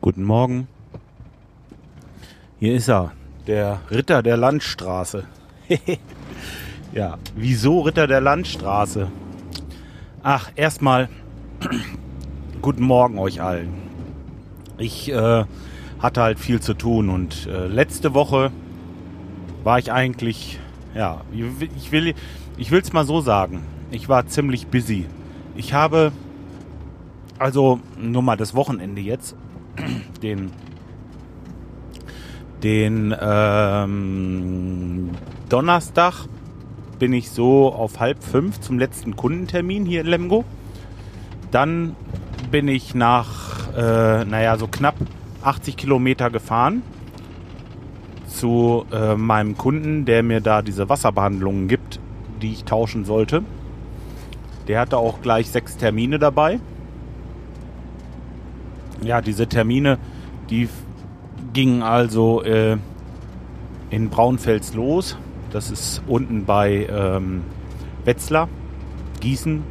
Guten Morgen. Hier ist er, der Ritter der Landstraße. ja, wieso Ritter der Landstraße? Ach, erstmal guten Morgen euch allen. Ich äh, hatte halt viel zu tun und äh, letzte Woche war ich eigentlich, ja, ich will, ich will es mal so sagen. Ich war ziemlich busy. Ich habe also nur mal das Wochenende jetzt den den ähm, Donnerstag bin ich so auf halb fünf zum letzten Kundentermin hier in Lemgo. Dann bin ich nach, äh, naja, so knapp 80 Kilometer gefahren zu äh, meinem Kunden, der mir da diese Wasserbehandlungen gibt, die ich tauschen sollte. Der hatte auch gleich sechs Termine dabei ja, diese Termine, die gingen also äh, in Braunfels los. Das ist unten bei ähm, Wetzlar, Gießen.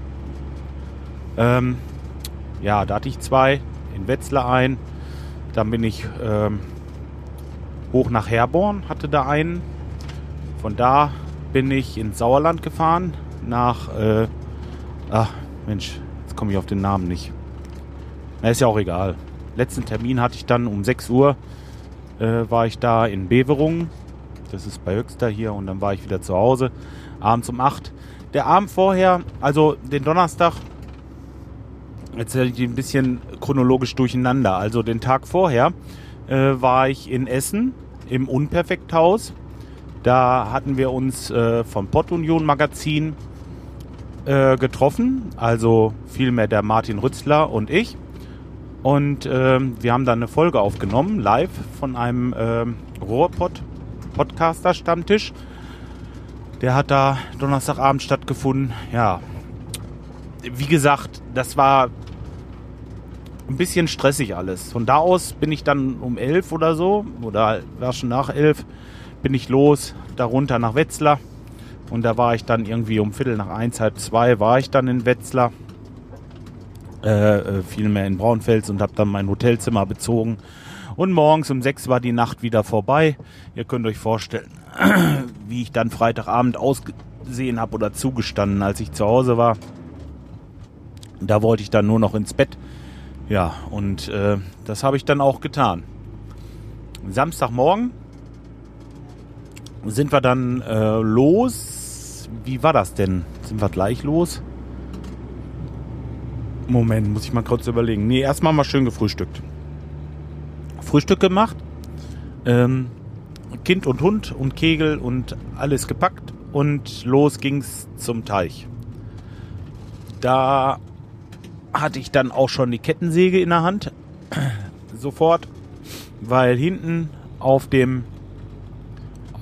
Ähm, ja, da hatte ich zwei. In Wetzlar ein. Dann bin ich ähm, hoch nach Herborn, hatte da einen. Von da bin ich ins Sauerland gefahren. Nach, äh, ach Mensch, jetzt komme ich auf den Namen nicht. Na, ist ja auch egal. Letzten Termin hatte ich dann um 6 Uhr, äh, war ich da in Beverungen. Das ist bei Höxter hier und dann war ich wieder zu Hause. Abends um 8. Der Abend vorher, also den Donnerstag, jetzt ich ein bisschen chronologisch durcheinander. Also den Tag vorher äh, war ich in Essen im Unperfekthaus. Da hatten wir uns äh, vom Pottunion Magazin äh, getroffen, also vielmehr der Martin Rützler und ich. Und ähm, wir haben dann eine Folge aufgenommen, live von einem ähm, Rohrpod Podcaster Stammtisch. Der hat da Donnerstagabend stattgefunden. Ja, wie gesagt, das war ein bisschen stressig alles. Von da aus bin ich dann um elf oder so, oder war schon nach elf, bin ich los, darunter nach Wetzlar. Und da war ich dann irgendwie um Viertel nach eins, halb zwei, war ich dann in Wetzlar äh, vielmehr in Braunfels und habe dann mein Hotelzimmer bezogen. Und morgens um sechs war die Nacht wieder vorbei. Ihr könnt euch vorstellen, wie ich dann Freitagabend ausgesehen habe oder zugestanden, als ich zu Hause war. Da wollte ich dann nur noch ins Bett. Ja, und äh, das habe ich dann auch getan. Samstagmorgen sind wir dann äh, los. Wie war das denn? Sind wir gleich los? Moment, muss ich mal kurz überlegen. Nee, erstmal mal schön gefrühstückt. Frühstück gemacht. Ähm, kind und Hund und Kegel und alles gepackt und los ging's zum Teich. Da hatte ich dann auch schon die Kettensäge in der Hand. Sofort, weil hinten auf dem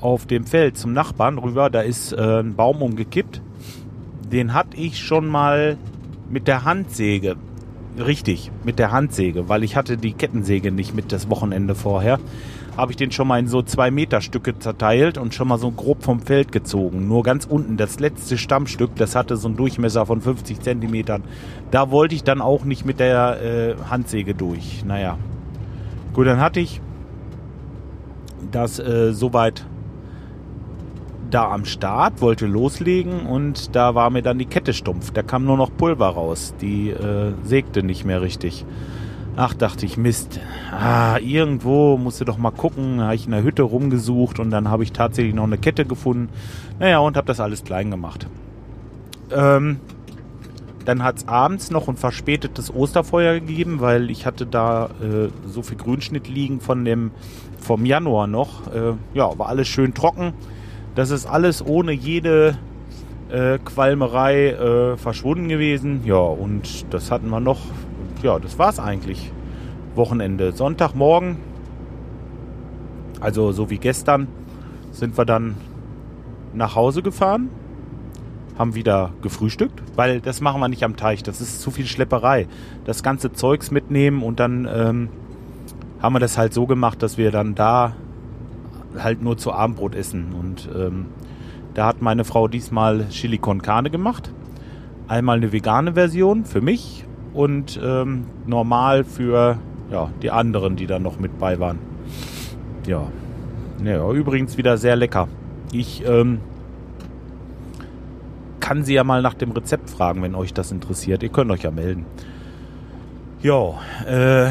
auf dem Feld zum Nachbarn rüber, da ist äh, ein Baum umgekippt. Den hatte ich schon mal mit der Handsäge. Richtig, mit der Handsäge, weil ich hatte die Kettensäge nicht mit das Wochenende vorher. Habe ich den schon mal in so zwei Meter Stücke zerteilt und schon mal so grob vom Feld gezogen. Nur ganz unten, das letzte Stammstück, das hatte so einen Durchmesser von 50 Zentimetern. Da wollte ich dann auch nicht mit der äh, Handsäge durch. Naja. Gut, dann hatte ich das äh, soweit da am Start, wollte loslegen und da war mir dann die Kette stumpf. Da kam nur noch Pulver raus. Die äh, sägte nicht mehr richtig. Ach, dachte ich, Mist. Ah, irgendwo musste doch mal gucken. Da habe ich in der Hütte rumgesucht und dann habe ich tatsächlich noch eine Kette gefunden. Naja, und habe das alles klein gemacht. Ähm, dann hat es abends noch ein verspätetes Osterfeuer gegeben, weil ich hatte da äh, so viel Grünschnitt liegen von dem vom Januar noch. Äh, ja, war alles schön trocken. Das ist alles ohne jede äh, Qualmerei äh, verschwunden gewesen. Ja, und das hatten wir noch. Ja, das war's eigentlich. Wochenende. Sonntagmorgen, also so wie gestern, sind wir dann nach Hause gefahren, haben wieder gefrühstückt, weil das machen wir nicht am Teich. Das ist zu viel Schlepperei. Das ganze Zeugs mitnehmen und dann ähm, haben wir das halt so gemacht, dass wir dann da halt nur zu Abendbrot essen. Und ähm, da hat meine Frau diesmal Chili con Carne gemacht. Einmal eine vegane Version für mich und ähm, normal für ja, die anderen, die da noch mit bei waren. Ja. ja übrigens wieder sehr lecker. Ich ähm, kann sie ja mal nach dem Rezept fragen, wenn euch das interessiert. Ihr könnt euch ja melden. Ja, äh,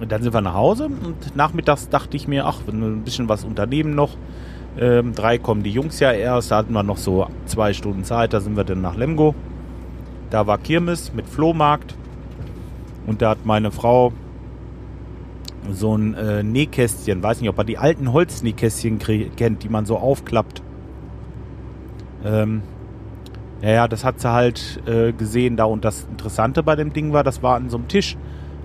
dann sind wir nach Hause und nachmittags dachte ich mir, ach, ein bisschen was unternehmen noch. Ähm, drei kommen die Jungs ja erst, da hatten wir noch so zwei Stunden Zeit, da sind wir dann nach Lemgo. Da war Kirmes mit Flohmarkt und da hat meine Frau so ein äh, Nähkästchen, weiß nicht, ob er die alten Holznähkästchen kennt, die man so aufklappt. Ähm, ja, das hat sie halt äh, gesehen da und das Interessante bei dem Ding war, das war an so einem Tisch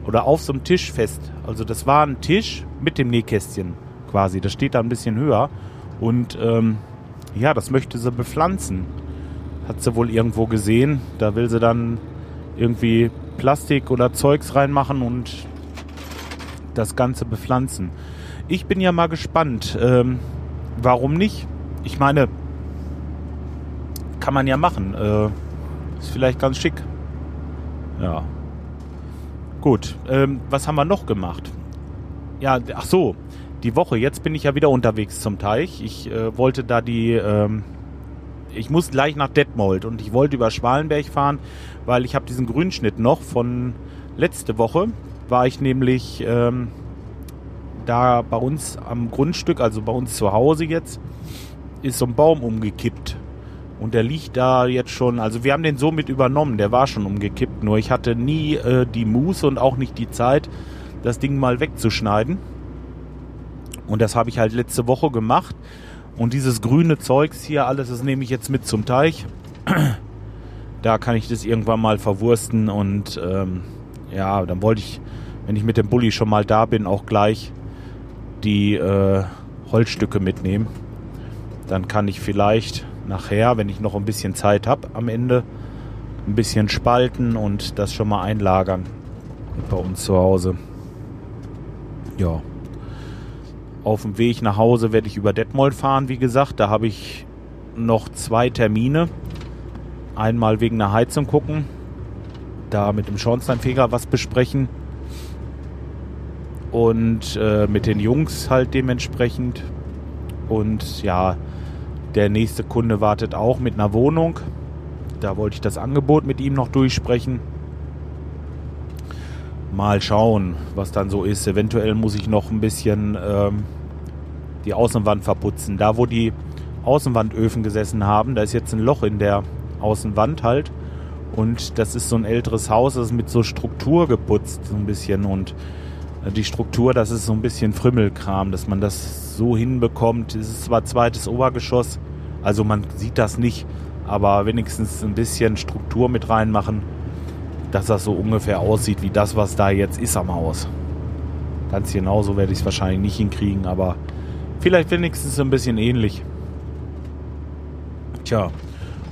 oder auf so einem Tisch fest. Also das war ein Tisch mit dem Nähkästchen quasi. Das steht da ein bisschen höher und ähm, ja, das möchte sie bepflanzen. Hat sie wohl irgendwo gesehen. Da will sie dann irgendwie Plastik oder Zeugs reinmachen und das Ganze bepflanzen. Ich bin ja mal gespannt. Ähm, warum nicht? Ich meine, kann man ja machen. Äh, ist vielleicht ganz schick. Ja. Gut. Ähm, was haben wir noch gemacht? Ja, ach so die Woche. Jetzt bin ich ja wieder unterwegs zum Teich. Ich äh, wollte da die, ähm, ich muss gleich nach Detmold und ich wollte über Schwalenberg fahren, weil ich habe diesen Grünschnitt noch von letzte Woche. War ich nämlich ähm, da bei uns am Grundstück, also bei uns zu Hause jetzt, ist so ein Baum umgekippt. Und der liegt da jetzt schon, also wir haben den so mit übernommen, der war schon umgekippt, nur ich hatte nie äh, die Muße und auch nicht die Zeit, das Ding mal wegzuschneiden. Und das habe ich halt letzte Woche gemacht. Und dieses grüne Zeugs hier, alles, das nehme ich jetzt mit zum Teich. Da kann ich das irgendwann mal verwursten. Und ähm, ja, dann wollte ich, wenn ich mit dem Bulli schon mal da bin, auch gleich die äh, Holzstücke mitnehmen. Dann kann ich vielleicht nachher, wenn ich noch ein bisschen Zeit habe am Ende, ein bisschen spalten und das schon mal einlagern bei uns zu Hause. Ja. Auf dem Weg nach Hause werde ich über Detmold fahren, wie gesagt. Da habe ich noch zwei Termine. Einmal wegen einer Heizung gucken, da mit dem Schornsteinfeger was besprechen und äh, mit den Jungs halt dementsprechend. Und ja, der nächste Kunde wartet auch mit einer Wohnung. Da wollte ich das Angebot mit ihm noch durchsprechen. Mal schauen, was dann so ist. Eventuell muss ich noch ein bisschen ähm, die Außenwand verputzen. Da, wo die Außenwandöfen gesessen haben, da ist jetzt ein Loch in der Außenwand halt. Und das ist so ein älteres Haus, das ist mit so Struktur geputzt, so ein bisschen. Und äh, die Struktur, das ist so ein bisschen Frümmelkram, dass man das so hinbekommt. Es ist zwar zweites Obergeschoss, also man sieht das nicht, aber wenigstens ein bisschen Struktur mit reinmachen dass das so ungefähr aussieht wie das, was da jetzt ist am Haus. Ganz genauso werde ich es wahrscheinlich nicht hinkriegen, aber vielleicht wenigstens ein bisschen ähnlich. Tja,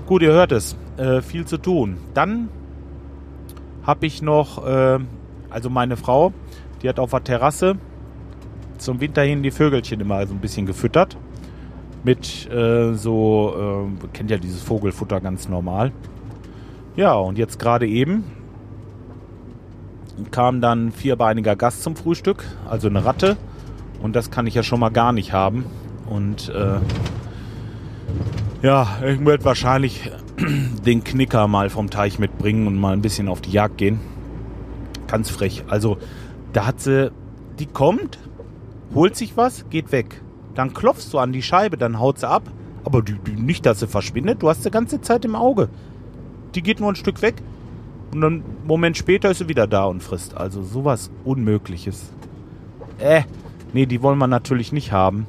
gut, ihr hört es. Äh, viel zu tun. Dann habe ich noch, äh, also meine Frau, die hat auf der Terrasse zum Winter hin die Vögelchen immer so ein bisschen gefüttert. Mit äh, so, äh, kennt ja dieses Vogelfutter ganz normal. Ja, und jetzt gerade eben kam dann vierbeiniger Gast zum Frühstück, also eine Ratte. Und das kann ich ja schon mal gar nicht haben. Und äh, ja, ich werde wahrscheinlich den Knicker mal vom Teich mitbringen und mal ein bisschen auf die Jagd gehen. Ganz frech. Also, da hat sie, die kommt, holt sich was, geht weg. Dann klopfst du an die Scheibe, dann haut sie ab. Aber die, die, nicht, dass sie verschwindet, du hast die ganze Zeit im Auge. Die geht nur ein Stück weg, und dann einen Moment später ist sie wieder da und frisst. Also sowas Unmögliches. Äh, nee, die wollen wir natürlich nicht haben.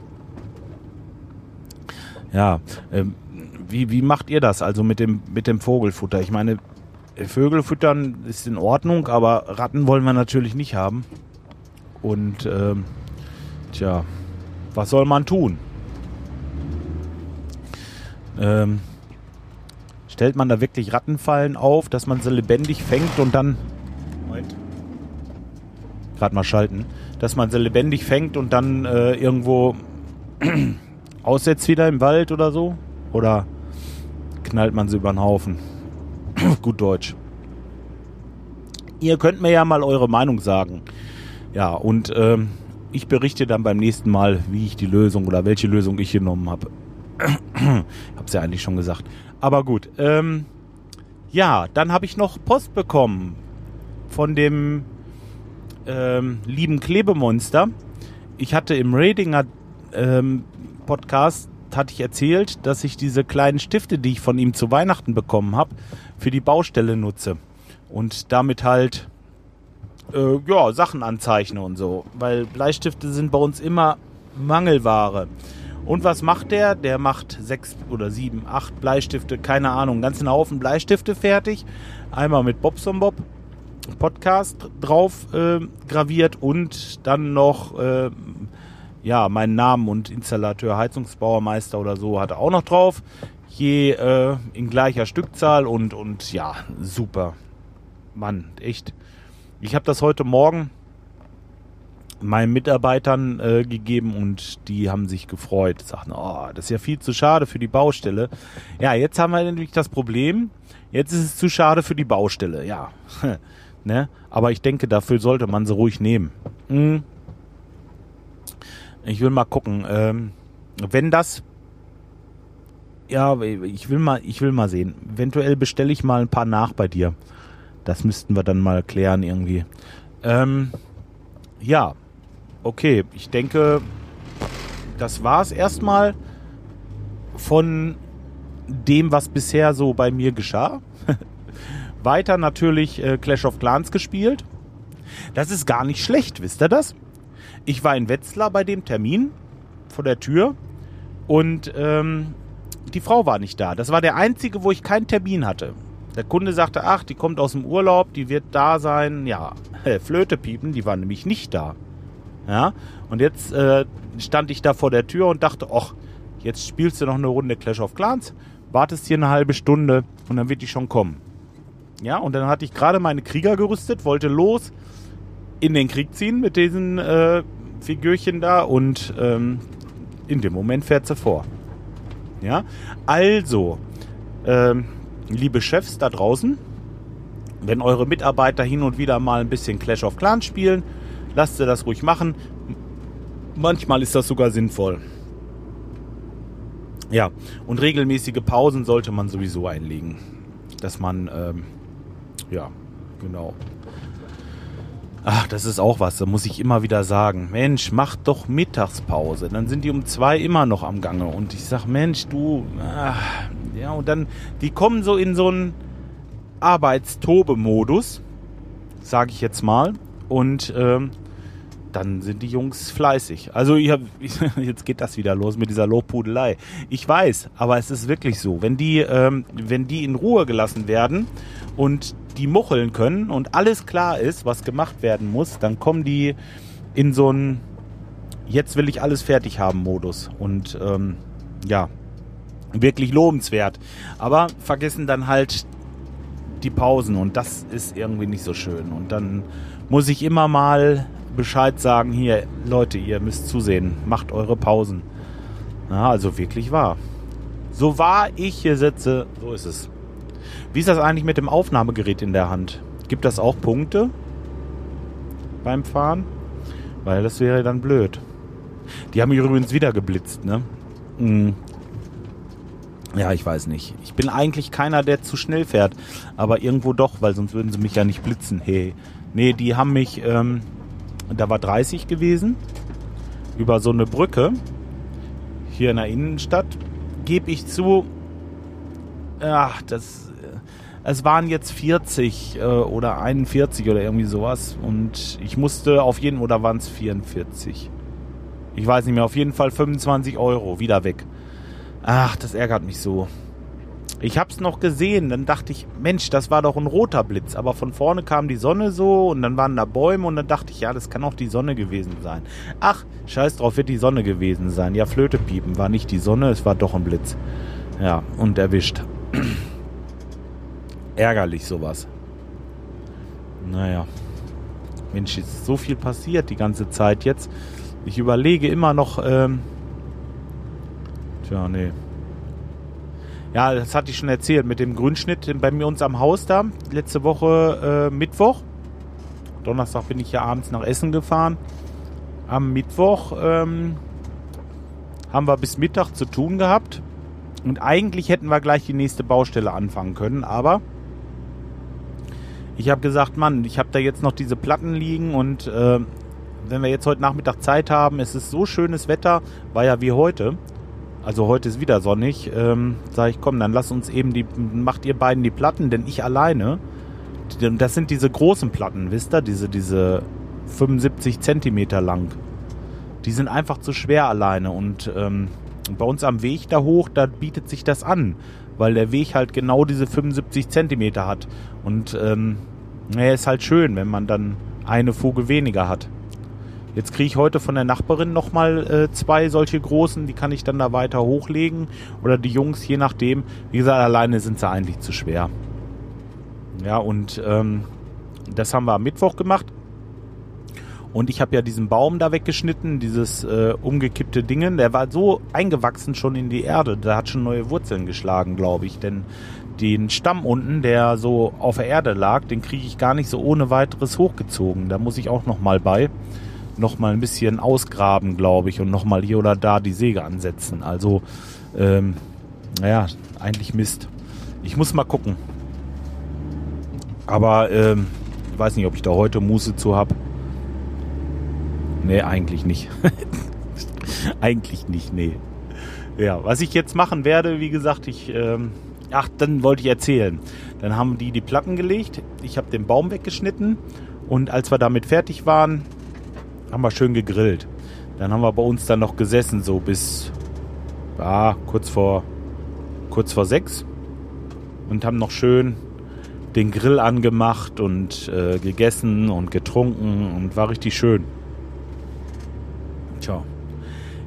Ja, ähm, wie, wie macht ihr das also mit dem, mit dem Vogelfutter? Ich meine, Vögel füttern ist in Ordnung, aber Ratten wollen wir natürlich nicht haben. Und ähm, tja, was soll man tun? Ähm, stellt man da wirklich Rattenfallen auf, dass man sie lebendig fängt und dann. Moment. Gerade mal schalten. Dass man sie lebendig fängt und dann äh, irgendwo aussetzt wieder im Wald oder so? Oder knallt man sie über den Haufen? Gut Deutsch. Ihr könnt mir ja mal eure Meinung sagen. Ja, und ähm, ich berichte dann beim nächsten Mal, wie ich die Lösung oder welche Lösung ich genommen habe. Hab's ja eigentlich schon gesagt. Aber gut. Ähm, ja, dann habe ich noch Post bekommen von dem ähm, lieben Klebemonster. Ich hatte im Ratinger ähm, Podcast hatte ich erzählt, dass ich diese kleinen Stifte, die ich von ihm zu Weihnachten bekommen habe, für die Baustelle nutze und damit halt äh, ja Sachen anzeichne und so, weil Bleistifte sind bei uns immer Mangelware. Und was macht der? Der macht sechs oder sieben, acht Bleistifte, keine Ahnung, einen ganzen Haufen Bleistifte fertig. Einmal mit Bobson Bob Podcast drauf äh, graviert und dann noch äh, ja meinen Namen und Installateur, Heizungsbauermeister oder so hat er auch noch drauf. Je äh, in gleicher Stückzahl und und ja super, Mann, echt. Ich habe das heute Morgen meinen Mitarbeitern äh, gegeben und die haben sich gefreut. Sagten, oh, das ist ja viel zu schade für die Baustelle. Ja, jetzt haben wir nämlich das Problem. Jetzt ist es zu schade für die Baustelle, ja. ne? Aber ich denke, dafür sollte man sie ruhig nehmen. Hm. Ich will mal gucken. Ähm, wenn das ja, ich will mal, ich will mal sehen. Eventuell bestelle ich mal ein paar nach bei dir. Das müssten wir dann mal klären irgendwie. Ähm, ja, okay, ich denke, das war es erstmal von dem, was bisher so bei mir geschah. Weiter natürlich äh, Clash of Clans gespielt. Das ist gar nicht schlecht, wisst ihr das? Ich war in Wetzlar bei dem Termin vor der Tür und ähm, die Frau war nicht da. Das war der einzige, wo ich keinen Termin hatte. Der Kunde sagte, ach, die kommt aus dem Urlaub, die wird da sein. Ja, Flöte piepen, die war nämlich nicht da. Ja, und jetzt äh, stand ich da vor der Tür und dachte, ach, jetzt spielst du noch eine Runde Clash of Clans, wartest hier eine halbe Stunde und dann wird die schon kommen. Ja, und dann hatte ich gerade meine Krieger gerüstet, wollte los in den Krieg ziehen mit diesen äh, Figürchen da und ähm, in dem Moment fährt sie vor. Ja, also, ähm, liebe Chefs da draußen, wenn eure Mitarbeiter hin und wieder mal ein bisschen Clash of Clans spielen, lasst sie das ruhig machen. Manchmal ist das sogar sinnvoll. Ja, und regelmäßige Pausen sollte man sowieso einlegen. Dass man, ähm, ja, genau. Ach, das ist auch was, da muss ich immer wieder sagen. Mensch, mach doch Mittagspause. Dann sind die um zwei immer noch am Gange. Und ich sag, Mensch, du, ach, ja, und dann, die kommen so in so einen Arbeitstobe-Modus, sage ich jetzt mal. Und ähm, dann sind die Jungs fleißig. Also ich hab, jetzt geht das wieder los mit dieser Lobpudelei. Ich weiß, aber es ist wirklich so. Wenn die, ähm, wenn die in Ruhe gelassen werden und die mucheln können und alles klar ist, was gemacht werden muss, dann kommen die in so einen Jetzt will ich alles fertig haben Modus. Und ähm, ja, wirklich lobenswert. Aber vergessen dann halt die Pausen und das ist irgendwie nicht so schön. Und dann muss ich immer mal Bescheid sagen, hier, Leute, ihr müsst zusehen, macht eure Pausen. Ja, also wirklich wahr. So wahr ich hier sitze, so ist es. Wie ist das eigentlich mit dem Aufnahmegerät in der Hand? Gibt das auch Punkte beim Fahren? Weil das wäre dann blöd. Die haben übrigens wieder geblitzt, ne? Mhm. Ja, ich weiß nicht. Ich bin eigentlich keiner, der zu schnell fährt. Aber irgendwo doch, weil sonst würden sie mich ja nicht blitzen. Hey. Nee, die haben mich, ähm, da war 30 gewesen. Über so eine Brücke. Hier in der Innenstadt. Gebe ich zu. Ach, das. Äh, es waren jetzt 40 äh, oder 41 oder irgendwie sowas. Und ich musste auf jeden, oder waren es 44? Ich weiß nicht mehr, auf jeden Fall 25 Euro wieder weg. Ach, das ärgert mich so. Ich hab's noch gesehen, dann dachte ich, Mensch, das war doch ein roter Blitz, aber von vorne kam die Sonne so und dann waren da Bäume und dann dachte ich, ja, das kann auch die Sonne gewesen sein. Ach, scheiß drauf, wird die Sonne gewesen sein. Ja, Flöte piepen, war nicht die Sonne, es war doch ein Blitz. Ja, und erwischt. Ärgerlich sowas. Naja. Mensch, ist so viel passiert die ganze Zeit jetzt. Ich überlege immer noch, ähm, Tja, nee. Ja, das hatte ich schon erzählt mit dem Grünschnitt bei mir uns am Haus da. Letzte Woche äh, Mittwoch. Donnerstag bin ich ja abends nach Essen gefahren. Am Mittwoch ähm, haben wir bis Mittag zu tun gehabt. Und eigentlich hätten wir gleich die nächste Baustelle anfangen können, aber ich habe gesagt, Mann, ich habe da jetzt noch diese Platten liegen und äh, wenn wir jetzt heute Nachmittag Zeit haben, es ist so schönes Wetter, war ja wie heute. Also heute ist wieder sonnig. Ähm, Sage ich, komm, dann lass uns eben die, macht ihr beiden die Platten, denn ich alleine. Das sind diese großen Platten, wisst ihr, diese, diese 75 Zentimeter lang. Die sind einfach zu schwer alleine und ähm, bei uns am Weg da hoch, da bietet sich das an, weil der Weg halt genau diese 75 Zentimeter hat. Und ähm, naja, ist halt schön, wenn man dann eine Fuge weniger hat. Jetzt kriege ich heute von der Nachbarin nochmal äh, zwei solche großen, die kann ich dann da weiter hochlegen. Oder die Jungs, je nachdem. Wie gesagt, alleine sind sie eigentlich zu schwer. Ja, und ähm, das haben wir am Mittwoch gemacht. Und ich habe ja diesen Baum da weggeschnitten, dieses äh, umgekippte Dingen. Der war so eingewachsen schon in die Erde. Der hat schon neue Wurzeln geschlagen, glaube ich. Denn den Stamm unten, der so auf der Erde lag, den kriege ich gar nicht so ohne weiteres hochgezogen. Da muss ich auch noch mal bei noch mal ein bisschen ausgraben, glaube ich, und noch mal hier oder da die Säge ansetzen. Also, ähm, naja, eigentlich Mist. Ich muss mal gucken. Aber ähm, ich weiß nicht, ob ich da heute Muße zu habe. Nee, eigentlich nicht. eigentlich nicht, nee. Ja, was ich jetzt machen werde, wie gesagt, ich, ähm, ach, dann wollte ich erzählen. Dann haben die die Platten gelegt, ich habe den Baum weggeschnitten und als wir damit fertig waren, haben wir schön gegrillt. Dann haben wir bei uns dann noch gesessen, so bis ah, kurz vor kurz vor sechs und haben noch schön den Grill angemacht und äh, gegessen und getrunken und war richtig schön. Tja.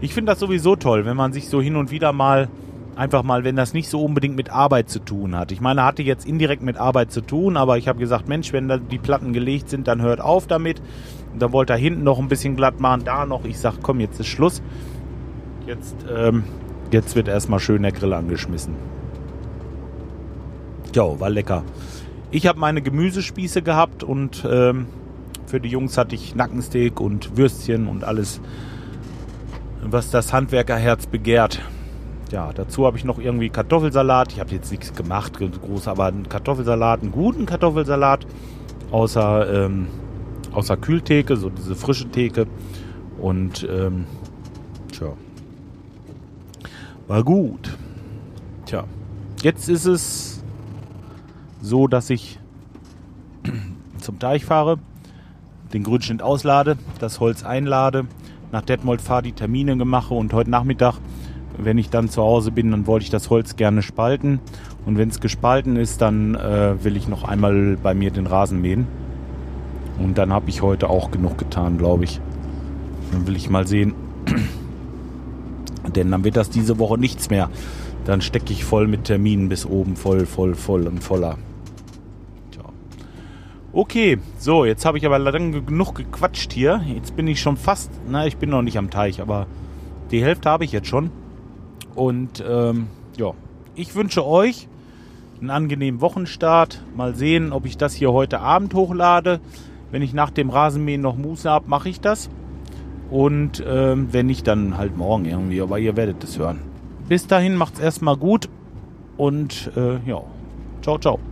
Ich finde das sowieso toll, wenn man sich so hin und wieder mal einfach mal, wenn das nicht so unbedingt mit Arbeit zu tun hat. Ich meine, hatte jetzt indirekt mit Arbeit zu tun, aber ich habe gesagt, Mensch, wenn da die Platten gelegt sind, dann hört auf damit. Und dann wollte er hinten noch ein bisschen glatt machen, da noch. Ich sag, komm, jetzt ist Schluss. Jetzt, ähm, jetzt wird erstmal schön der Grill angeschmissen. Jo, war lecker. Ich habe meine Gemüsespieße gehabt und ähm, für die Jungs hatte ich Nackensteak und Würstchen und alles, was das Handwerkerherz begehrt. Ja, dazu habe ich noch irgendwie Kartoffelsalat. Ich habe jetzt nichts gemacht, groß, aber einen Kartoffelsalat, einen guten Kartoffelsalat, außer ähm, außer Kühltheke, so diese frische Theke. Und ähm, tja, war gut. Tja, jetzt ist es so, dass ich zum Teich fahre, den Grünschnitt auslade, das Holz einlade, nach Detmold fahre, die Termine mache und heute Nachmittag, wenn ich dann zu Hause bin, dann wollte ich das Holz gerne spalten. Und wenn es gespalten ist, dann äh, will ich noch einmal bei mir den Rasen mähen. Und dann habe ich heute auch genug getan, glaube ich. Dann will ich mal sehen. Denn dann wird das diese Woche nichts mehr. Dann stecke ich voll mit Terminen bis oben, voll, voll, voll und voller. Tja. Okay, so, jetzt habe ich aber lange genug gequatscht hier. Jetzt bin ich schon fast, na, ich bin noch nicht am Teich, aber die Hälfte habe ich jetzt schon. Und ähm, ja, ich wünsche euch einen angenehmen Wochenstart. Mal sehen, ob ich das hier heute Abend hochlade. Wenn ich nach dem Rasenmähen noch Muße habe, mache ich das. Und ähm, wenn nicht, dann halt morgen irgendwie. Aber ihr werdet es hören. Bis dahin macht's erstmal gut und äh, ja, ciao, ciao.